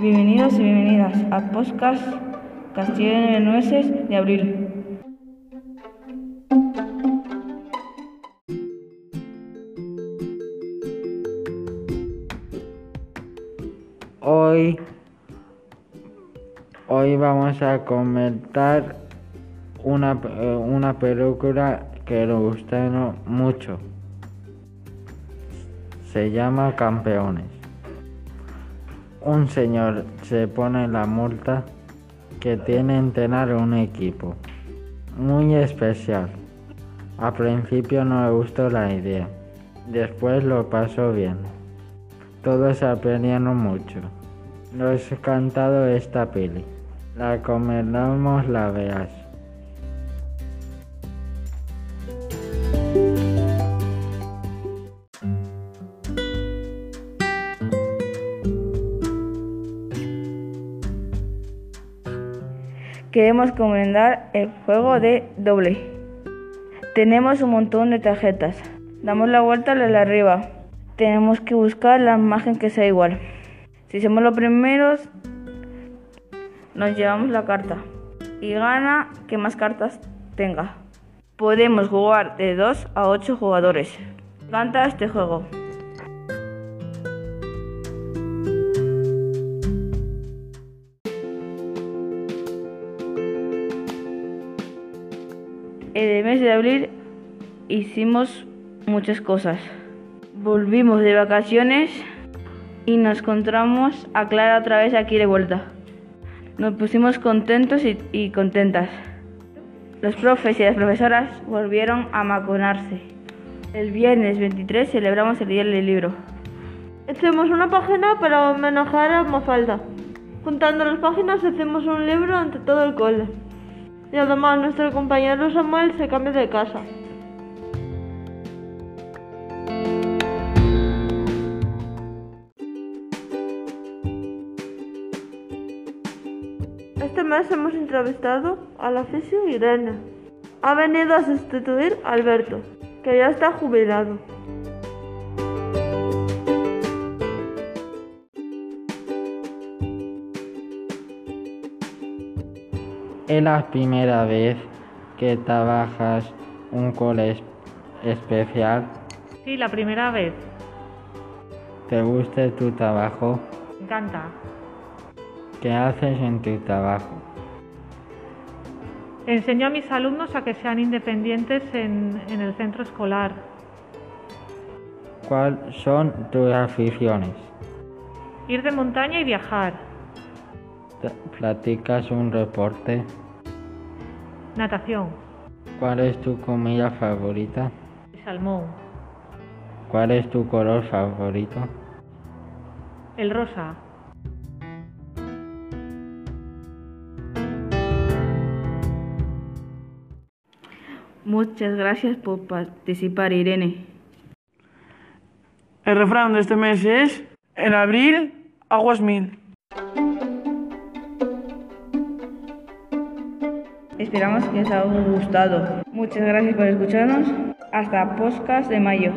Bienvenidos y bienvenidas a Podcast Castillo de Nueces de Abril. Hoy, hoy vamos a comentar una, eh, una película que nos gusta mucho. Se llama Campeones. Un señor se pone la multa que tiene entrenar un equipo muy especial. Al principio no me gustó la idea, después lo pasó bien. Todos aprendieron mucho. Nos he cantado esta peli. La comendamos la veas. Queremos comendar el juego de doble. Tenemos un montón de tarjetas. Damos la vuelta a la arriba. Tenemos que buscar la imagen que sea igual. Si somos los primeros, nos llevamos la carta y gana que más cartas tenga. Podemos jugar de 2 a 8 jugadores. Canta este juego. En el mes de abril hicimos muchas cosas. Volvimos de vacaciones y nos encontramos a Clara otra vez aquí de vuelta. Nos pusimos contentos y, contentas. Los profes y las profesoras volvieron a maconarse. El viernes 23 celebramos el Día del Libro. Hicimos una página para homenajear a Mafalda. Juntando las páginas hicimos un libro ante todo el cole. Y además nuestro compañero Samuel se cambia de casa. Este mes hemos entrevistado a la fisio Irene. Ha venido a sustituir a Alberto, que ya está jubilado. Es la primera vez que trabajas un cole especial. Sí, la primera vez. ¿Te gusta tu trabajo? Me encanta. ¿Qué haces en tu trabajo? Enseño a mis alumnos a que sean independientes en, en el centro escolar. ¿Cuáles son tus aficiones? Ir de montaña y viajar. ¿Platicas un reporte? Natación. ¿Cuál es tu comida favorita? El salmón. ¿Cuál es tu color favorito? El rosa. Muchas gracias por participar, Irene. El refrán de este mes es, en abril, aguas mil. Esperamos que os haya gustado. Muchas gracias por escucharnos. Hasta podcast de mayo.